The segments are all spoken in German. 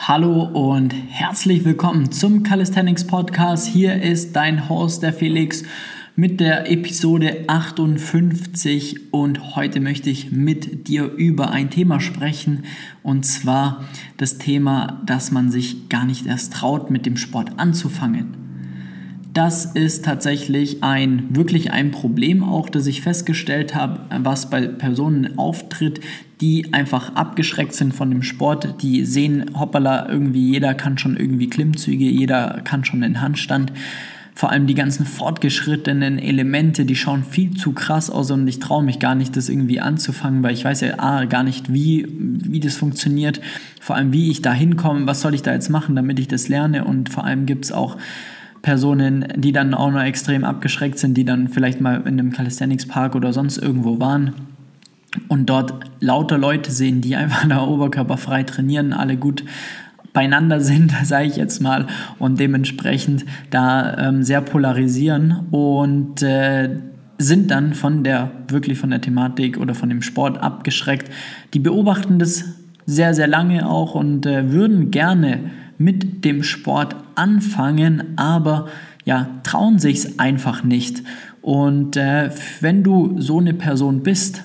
Hallo und herzlich willkommen zum Calisthenics Podcast. Hier ist dein Host, der Felix, mit der Episode 58 und heute möchte ich mit dir über ein Thema sprechen und zwar das Thema, dass man sich gar nicht erst traut, mit dem Sport anzufangen. Das ist tatsächlich ein wirklich ein Problem auch, das ich festgestellt habe, was bei Personen auftritt, die einfach abgeschreckt sind von dem Sport, die sehen, hoppala, irgendwie jeder kann schon irgendwie Klimmzüge, jeder kann schon den Handstand. Vor allem die ganzen fortgeschrittenen Elemente, die schauen viel zu krass aus und ich traue mich gar nicht, das irgendwie anzufangen, weil ich weiß ja A, gar nicht, wie, wie das funktioniert, vor allem wie ich da hinkomme, was soll ich da jetzt machen, damit ich das lerne und vor allem gibt es auch Personen, die dann auch noch extrem abgeschreckt sind, die dann vielleicht mal in einem Calisthenics Park oder sonst irgendwo waren und dort lauter Leute sehen, die einfach da oberkörperfrei trainieren, alle gut beieinander sind, sage ich jetzt mal, und dementsprechend da ähm, sehr polarisieren und äh, sind dann von der wirklich von der Thematik oder von dem Sport abgeschreckt. Die beobachten das sehr, sehr lange auch und äh, würden gerne mit dem Sport anfangen, aber ja, trauen es einfach nicht. Und äh, wenn du so eine Person bist,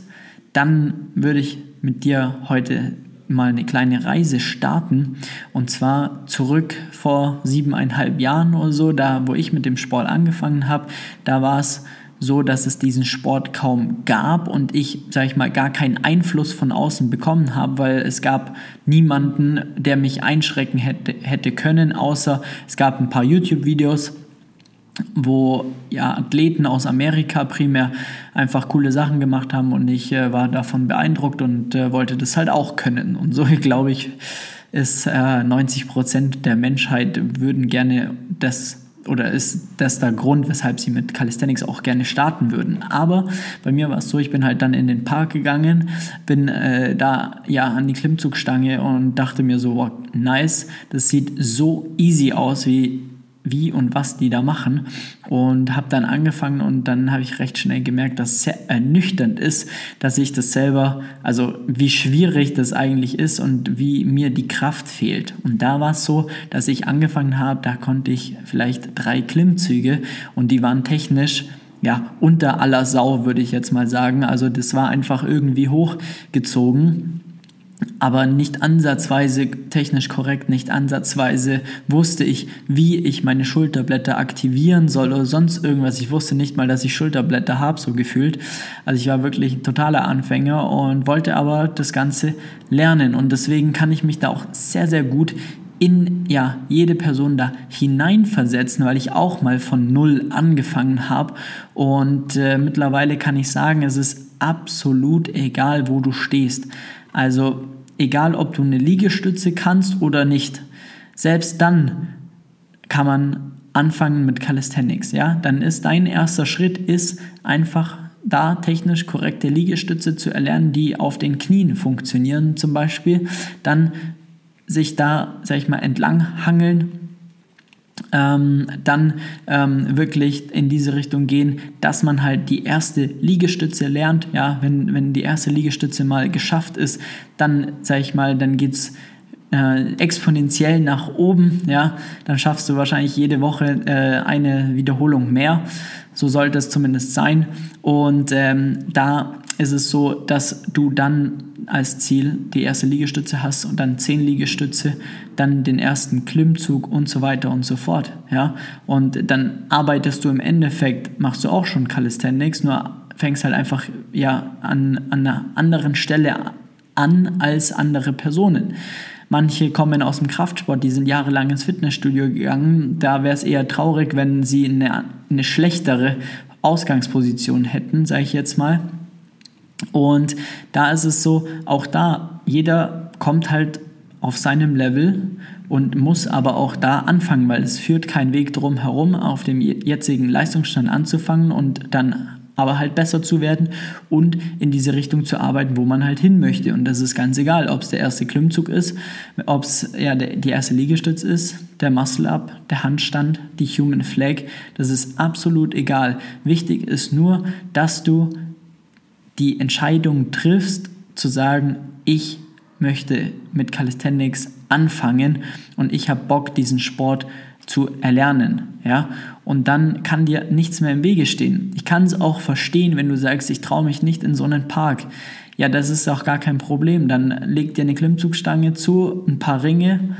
dann würde ich mit dir heute mal eine kleine Reise starten. Und zwar zurück vor siebeneinhalb Jahren oder so, da wo ich mit dem Sport angefangen habe. Da war es so, dass es diesen Sport kaum gab und ich, sage ich mal, gar keinen Einfluss von außen bekommen habe, weil es gab niemanden, der mich einschrecken hätte, hätte können, außer es gab ein paar YouTube-Videos wo ja, Athleten aus Amerika primär einfach coole Sachen gemacht haben und ich äh, war davon beeindruckt und äh, wollte das halt auch können. Und so glaube ich, ist äh, 90 Prozent der Menschheit würden gerne das oder ist das der Grund, weshalb sie mit Calisthenics auch gerne starten würden. Aber bei mir war es so, ich bin halt dann in den Park gegangen, bin äh, da ja an die Klimmzugstange und dachte mir so, wow, nice, das sieht so easy aus, wie wie und was die da machen und habe dann angefangen und dann habe ich recht schnell gemerkt, dass es sehr ernüchternd ist, dass ich das selber, also wie schwierig das eigentlich ist und wie mir die Kraft fehlt. Und da war es so, dass ich angefangen habe, da konnte ich vielleicht drei Klimmzüge und die waren technisch ja unter aller Sau, würde ich jetzt mal sagen. Also das war einfach irgendwie hochgezogen aber nicht ansatzweise technisch korrekt, nicht ansatzweise wusste ich, wie ich meine Schulterblätter aktivieren soll oder sonst irgendwas. Ich wusste nicht mal, dass ich Schulterblätter habe, so gefühlt. Also ich war wirklich ein totaler Anfänger und wollte aber das Ganze lernen und deswegen kann ich mich da auch sehr, sehr gut in ja, jede Person da hineinversetzen, weil ich auch mal von null angefangen habe. Und äh, mittlerweile kann ich sagen, es ist absolut egal, wo du stehst. Also egal, ob du eine Liegestütze kannst oder nicht, selbst dann kann man anfangen mit Calisthenics. Ja? Dann ist dein erster Schritt ist einfach da technisch korrekte Liegestütze zu erlernen, die auf den Knien funktionieren zum Beispiel. Dann sich da, sag ich mal, entlang hangeln ähm, dann ähm, wirklich in diese Richtung gehen, dass man halt die erste Liegestütze lernt. Ja, wenn, wenn die erste Liegestütze mal geschafft ist, dann, sag ich mal, dann geht es äh, exponentiell nach oben. Ja, dann schaffst du wahrscheinlich jede Woche äh, eine Wiederholung mehr. So sollte es zumindest sein. Und ähm, da ist es so, dass du dann als Ziel die erste Liegestütze hast und dann zehn Liegestütze, dann den ersten Klimmzug und so weiter und so fort. Ja? Und dann arbeitest du im Endeffekt, machst du auch schon Calisthenics, nur fängst halt einfach ja, an, an einer anderen Stelle an als andere Personen. Manche kommen aus dem Kraftsport, die sind jahrelang ins Fitnessstudio gegangen. Da wäre es eher traurig, wenn sie eine, eine schlechtere Ausgangsposition hätten, sage ich jetzt mal. Und da ist es so, auch da, jeder kommt halt auf seinem Level und muss aber auch da anfangen, weil es führt kein Weg drum herum, auf dem jetzigen Leistungsstand anzufangen und dann aber halt besser zu werden und in diese Richtung zu arbeiten, wo man halt hin möchte. Und das ist ganz egal, ob es der erste Klimmzug ist, ob es ja, die erste Liegestütz ist, der Muscle-Up, der Handstand, die Human Flag. Das ist absolut egal. Wichtig ist nur, dass du die Entscheidung triffst, zu sagen, ich möchte mit Calisthenics anfangen und ich habe Bock, diesen Sport zu erlernen, ja, und dann kann dir nichts mehr im Wege stehen. Ich kann es auch verstehen, wenn du sagst, ich traue mich nicht in so einen Park. Ja, das ist auch gar kein Problem. Dann leg dir eine Klimmzugstange zu, ein paar Ringe,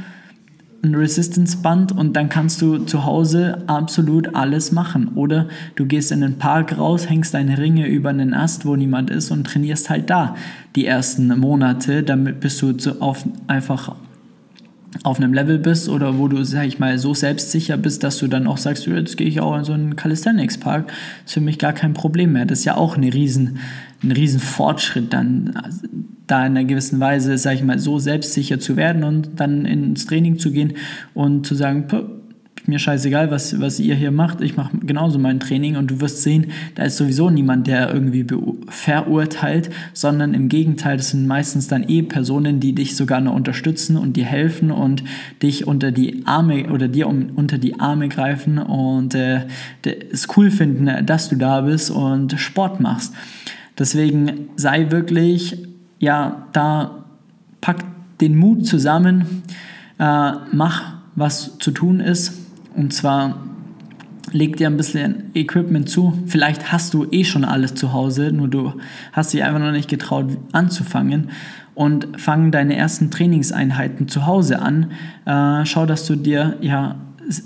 ein Resistance-Band und dann kannst du zu Hause absolut alles machen. Oder du gehst in den Park raus, hängst deine Ringe über einen Ast, wo niemand ist und trainierst halt da die ersten Monate, damit bist du auf, einfach auf einem Level bist oder wo du, sag ich mal, so selbstsicher bist, dass du dann auch sagst, jetzt gehe ich auch in so einen Calisthenics-Park, ist für mich gar kein Problem mehr. Das ist ja auch eine riesen, ein riesen Fortschritt dann, da in einer gewissen Weise, sag ich mal, so selbstsicher zu werden und dann ins Training zu gehen und zu sagen, mir scheißegal, was, was ihr hier macht, ich mache genauso mein Training und du wirst sehen, da ist sowieso niemand, der irgendwie verurteilt, sondern im Gegenteil, das sind meistens dann eh Personen, die dich sogar noch unterstützen und dir helfen und dich unter die Arme oder dir um, unter die Arme greifen und äh, es cool finden, dass du da bist und Sport machst. Deswegen sei wirklich, ja, da pack den Mut zusammen, äh, mach, was zu tun ist und zwar leg dir ein bisschen Equipment zu. Vielleicht hast du eh schon alles zu Hause, nur du hast dich einfach noch nicht getraut anzufangen. Und fang deine ersten Trainingseinheiten zu Hause an. Äh, schau, dass du dir ja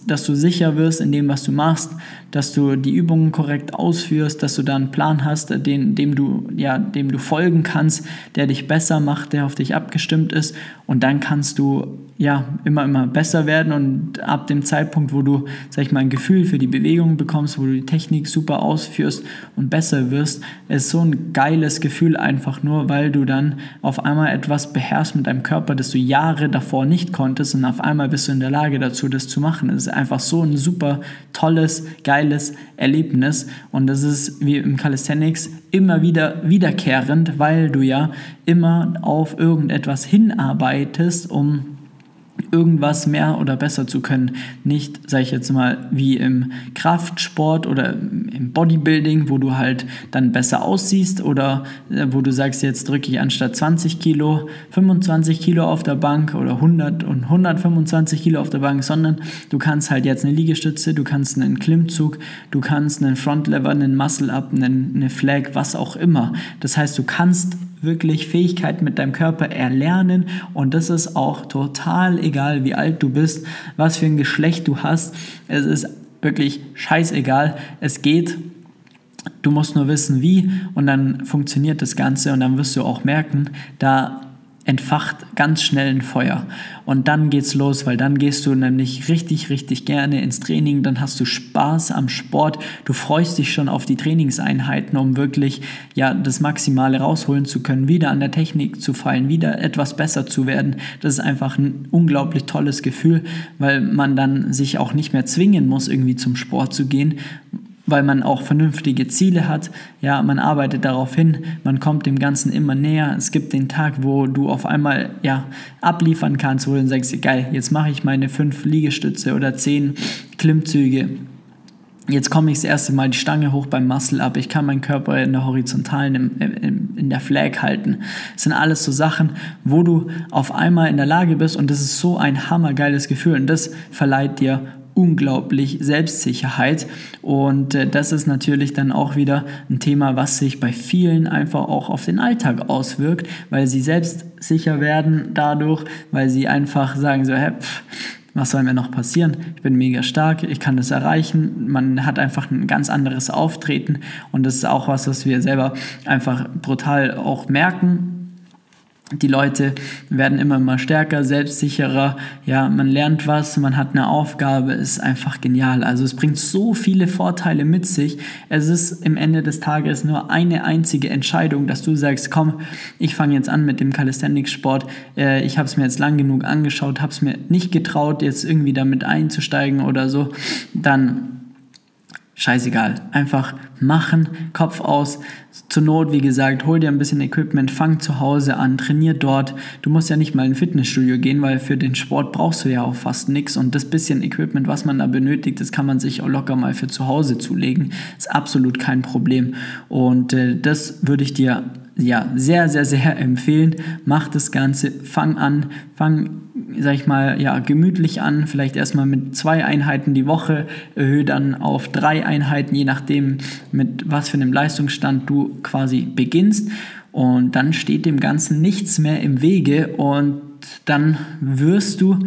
dass du sicher wirst in dem, was du machst, dass du die Übungen korrekt ausführst, dass du da einen Plan hast, den, dem, du, ja, dem du folgen kannst, der dich besser macht, der auf dich abgestimmt ist. Und dann kannst du ja immer, immer besser werden. Und ab dem Zeitpunkt, wo du, sag ich mal, ein Gefühl für die Bewegung bekommst, wo du die Technik super ausführst und besser wirst, ist so ein geiles Gefühl einfach nur, weil du dann auf einmal etwas beherrschst mit deinem Körper, das du Jahre davor nicht konntest und auf einmal bist du in der Lage dazu, das zu machen. Es ist einfach so ein super tolles, geiles Erlebnis. Und das ist wie im Calisthenics immer wieder wiederkehrend, weil du ja immer auf irgendetwas hinarbeitest, um irgendwas mehr oder besser zu können. Nicht, sage ich jetzt mal, wie im Kraftsport oder im Bodybuilding, wo du halt dann besser aussiehst oder äh, wo du sagst, jetzt drücke ich anstatt 20 Kilo 25 Kilo auf der Bank oder 100 und 125 Kilo auf der Bank, sondern du kannst halt jetzt eine Liegestütze, du kannst einen Klimmzug, du kannst einen Frontlever, einen Muscle-Up, eine Flag, was auch immer. Das heißt, du kannst wirklich Fähigkeiten mit deinem Körper erlernen und das ist auch total egal, wie alt du bist, was für ein Geschlecht du hast. Es ist wirklich scheißegal. Es geht. Du musst nur wissen, wie und dann funktioniert das Ganze und dann wirst du auch merken, da entfacht ganz schnell ein Feuer. Und dann geht's los, weil dann gehst du nämlich richtig, richtig gerne ins Training, dann hast du Spaß am Sport, du freust dich schon auf die Trainingseinheiten, um wirklich ja das Maximale rausholen zu können, wieder an der Technik zu fallen, wieder etwas besser zu werden. Das ist einfach ein unglaublich tolles Gefühl, weil man dann sich auch nicht mehr zwingen muss, irgendwie zum Sport zu gehen, weil man auch vernünftige Ziele hat. Ja, man arbeitet darauf hin, man kommt dem Ganzen immer näher. Es gibt den Tag, wo du auf einmal ja, abliefern kannst, wo du dann sagst, geil, jetzt mache ich meine fünf Liegestütze oder zehn Klimmzüge. Jetzt komme ich das erste Mal die Stange hoch beim Muscle Up. Ich kann meinen Körper in der horizontalen, in, in der Flag halten. Das sind alles so Sachen, wo du auf einmal in der Lage bist und das ist so ein hammergeiles Gefühl und das verleiht dir unglaublich Selbstsicherheit. Und äh, das ist natürlich dann auch wieder ein Thema, was sich bei vielen einfach auch auf den Alltag auswirkt, weil sie selbstsicher werden dadurch, weil sie einfach sagen so, hey, pff, was soll mir noch passieren? Ich bin mega stark, ich kann das erreichen. Man hat einfach ein ganz anderes Auftreten und das ist auch was, was wir selber einfach brutal auch merken die Leute werden immer mal stärker, selbstsicherer. Ja, man lernt was, man hat eine Aufgabe, ist einfach genial. Also es bringt so viele Vorteile mit sich. Es ist im Ende des Tages nur eine einzige Entscheidung, dass du sagst, komm, ich fange jetzt an mit dem Calisthenics-Sport. Äh, ich habe es mir jetzt lang genug angeschaut, habe es mir nicht getraut, jetzt irgendwie damit einzusteigen oder so. Dann scheißegal. Einfach machen, Kopf aus. Zur Not, wie gesagt, hol dir ein bisschen Equipment, fang zu Hause an, trainier dort. Du musst ja nicht mal in ein Fitnessstudio gehen, weil für den Sport brauchst du ja auch fast nichts. Und das bisschen Equipment, was man da benötigt, das kann man sich auch locker mal für zu Hause zulegen. Ist absolut kein Problem. Und äh, das würde ich dir ja sehr, sehr, sehr empfehlen. Mach das Ganze, fang an, fang sag ich mal, ja, gemütlich an, vielleicht erstmal mit zwei Einheiten die Woche, erhöhe dann auf drei Einheiten, je nachdem, mit was für einem Leistungsstand du quasi beginnst. Und dann steht dem Ganzen nichts mehr im Wege und dann wirst du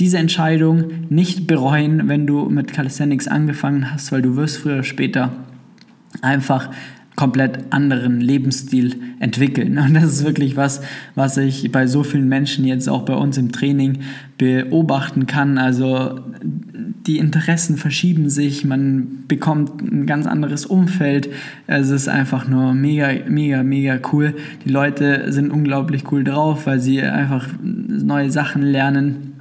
diese Entscheidung nicht bereuen, wenn du mit Calisthenics angefangen hast, weil du wirst früher oder später einfach komplett anderen Lebensstil entwickeln. Und das ist wirklich was, was ich bei so vielen Menschen jetzt auch bei uns im Training beobachten kann. Also die Interessen verschieben sich, man bekommt ein ganz anderes Umfeld. Es ist einfach nur mega, mega, mega cool. Die Leute sind unglaublich cool drauf, weil sie einfach neue Sachen lernen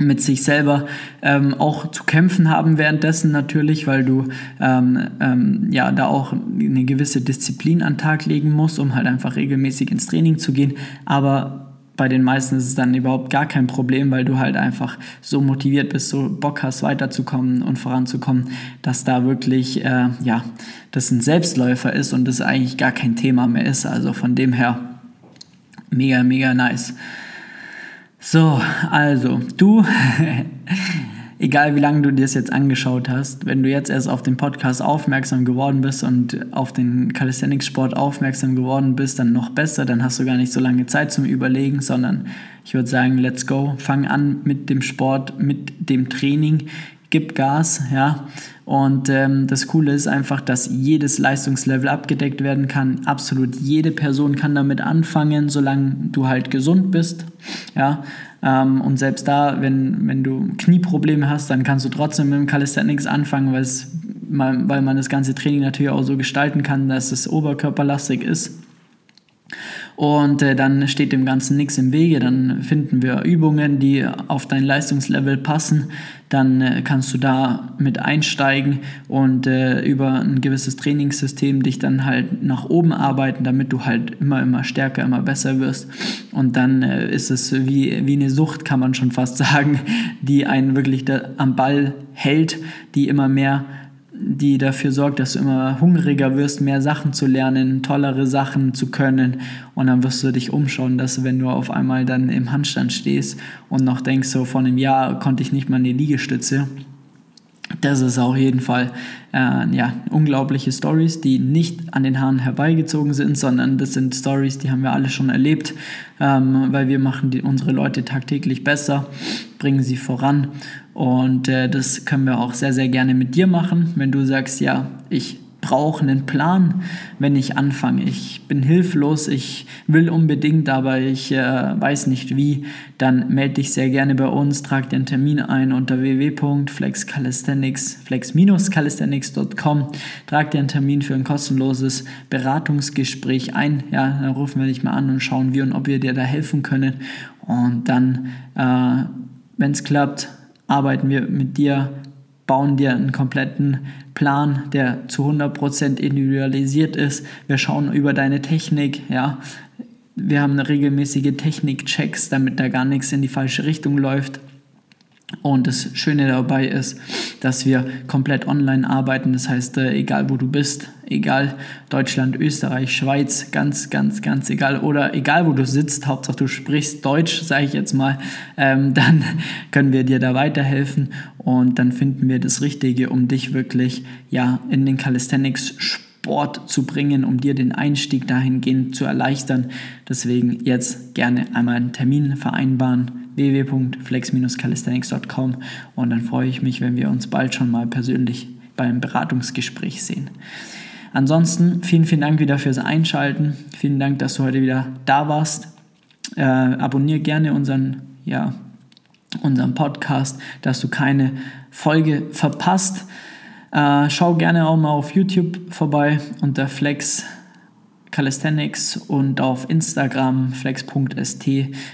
mit sich selber ähm, auch zu kämpfen haben währenddessen natürlich, weil du ähm, ähm, ja da auch eine gewisse Disziplin an Tag legen musst, um halt einfach regelmäßig ins Training zu gehen. Aber bei den meisten ist es dann überhaupt gar kein Problem, weil du halt einfach so motiviert bist, so Bock hast, weiterzukommen und voranzukommen, dass da wirklich, äh, ja, das ein Selbstläufer ist und das eigentlich gar kein Thema mehr ist. Also von dem her mega, mega nice. So, also du, egal wie lange du dir das jetzt angeschaut hast, wenn du jetzt erst auf den Podcast aufmerksam geworden bist und auf den Calisthenics-Sport aufmerksam geworden bist, dann noch besser, dann hast du gar nicht so lange Zeit zum Überlegen, sondern ich würde sagen, let's go, fang an mit dem Sport, mit dem Training, gib Gas, ja. Und ähm, das Coole ist einfach, dass jedes Leistungslevel abgedeckt werden kann. Absolut jede Person kann damit anfangen, solange du halt gesund bist, ja. Ähm, und selbst da, wenn, wenn du Knieprobleme hast, dann kannst du trotzdem mit dem Calisthenics anfangen, weil, es, weil man das ganze Training natürlich auch so gestalten kann, dass es oberkörperlastig ist. Und äh, dann steht dem Ganzen nichts im Wege. Dann finden wir Übungen, die auf dein Leistungslevel passen. Dann äh, kannst du da mit einsteigen und äh, über ein gewisses Trainingssystem dich dann halt nach oben arbeiten, damit du halt immer, immer stärker, immer besser wirst. Und dann äh, ist es wie, wie eine Sucht, kann man schon fast sagen, die einen wirklich da am Ball hält, die immer mehr die dafür sorgt, dass du immer hungriger wirst, mehr Sachen zu lernen, tollere Sachen zu können. Und dann wirst du dich umschauen, dass wenn du auf einmal dann im Handstand stehst und noch denkst, so vor einem Jahr konnte ich nicht mal eine Liegestütze. Das ist auf jeden Fall äh, ja, unglaubliche Stories, die nicht an den Haaren herbeigezogen sind, sondern das sind Stories, die haben wir alle schon erlebt, ähm, weil wir machen die, unsere Leute tagtäglich besser, bringen sie voran. Und äh, das können wir auch sehr, sehr gerne mit dir machen, wenn du sagst, ja, ich brauche einen Plan, wenn ich anfange. Ich bin hilflos, ich will unbedingt, aber ich äh, weiß nicht wie. Dann melde dich sehr gerne bei uns, trag einen Termin ein unter www.flexcalisthenics, flex-calisthenics.com. Trag dir einen Termin für ein kostenloses Beratungsgespräch ein. Ja, dann rufen wir dich mal an und schauen, wie und ob wir dir da helfen können. Und dann, äh, wenn es klappt, arbeiten wir mit dir, bauen dir einen kompletten Plan, der zu 100% individualisiert ist. Wir schauen über deine Technik, ja. Wir haben regelmäßige Technik-Checks, damit da gar nichts in die falsche Richtung läuft. Und das Schöne dabei ist, dass wir komplett online arbeiten. Das heißt, äh, egal wo du bist, egal Deutschland, Österreich, Schweiz, ganz, ganz, ganz egal. Oder egal wo du sitzt, Hauptsache du sprichst Deutsch, sage ich jetzt mal, ähm, dann können wir dir da weiterhelfen und dann finden wir das Richtige, um dich wirklich ja, in den Calisthenics Sport zu bringen, um dir den Einstieg dahingehend zu erleichtern. Deswegen jetzt gerne einmal einen Termin vereinbaren www.flex-calisthenics.com und dann freue ich mich, wenn wir uns bald schon mal persönlich beim Beratungsgespräch sehen. Ansonsten vielen, vielen Dank wieder fürs Einschalten. Vielen Dank, dass du heute wieder da warst. Äh, abonniere gerne unseren, ja, unseren Podcast, dass du keine Folge verpasst. Äh, schau gerne auch mal auf YouTube vorbei unter Flex Calisthenics und auf Instagram flex.st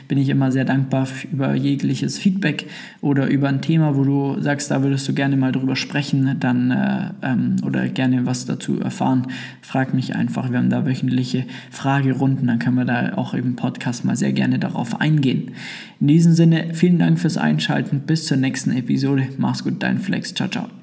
bin ich immer sehr dankbar über jegliches Feedback oder über ein Thema, wo du sagst, da würdest du gerne mal drüber sprechen, dann äh, ähm, oder gerne was dazu erfahren. Frag mich einfach, wir haben da wöchentliche Fragerunden, dann können wir da auch im Podcast mal sehr gerne darauf eingehen. In diesem Sinne, vielen Dank fürs Einschalten, bis zur nächsten Episode. Mach's gut, dein Flex, ciao, ciao.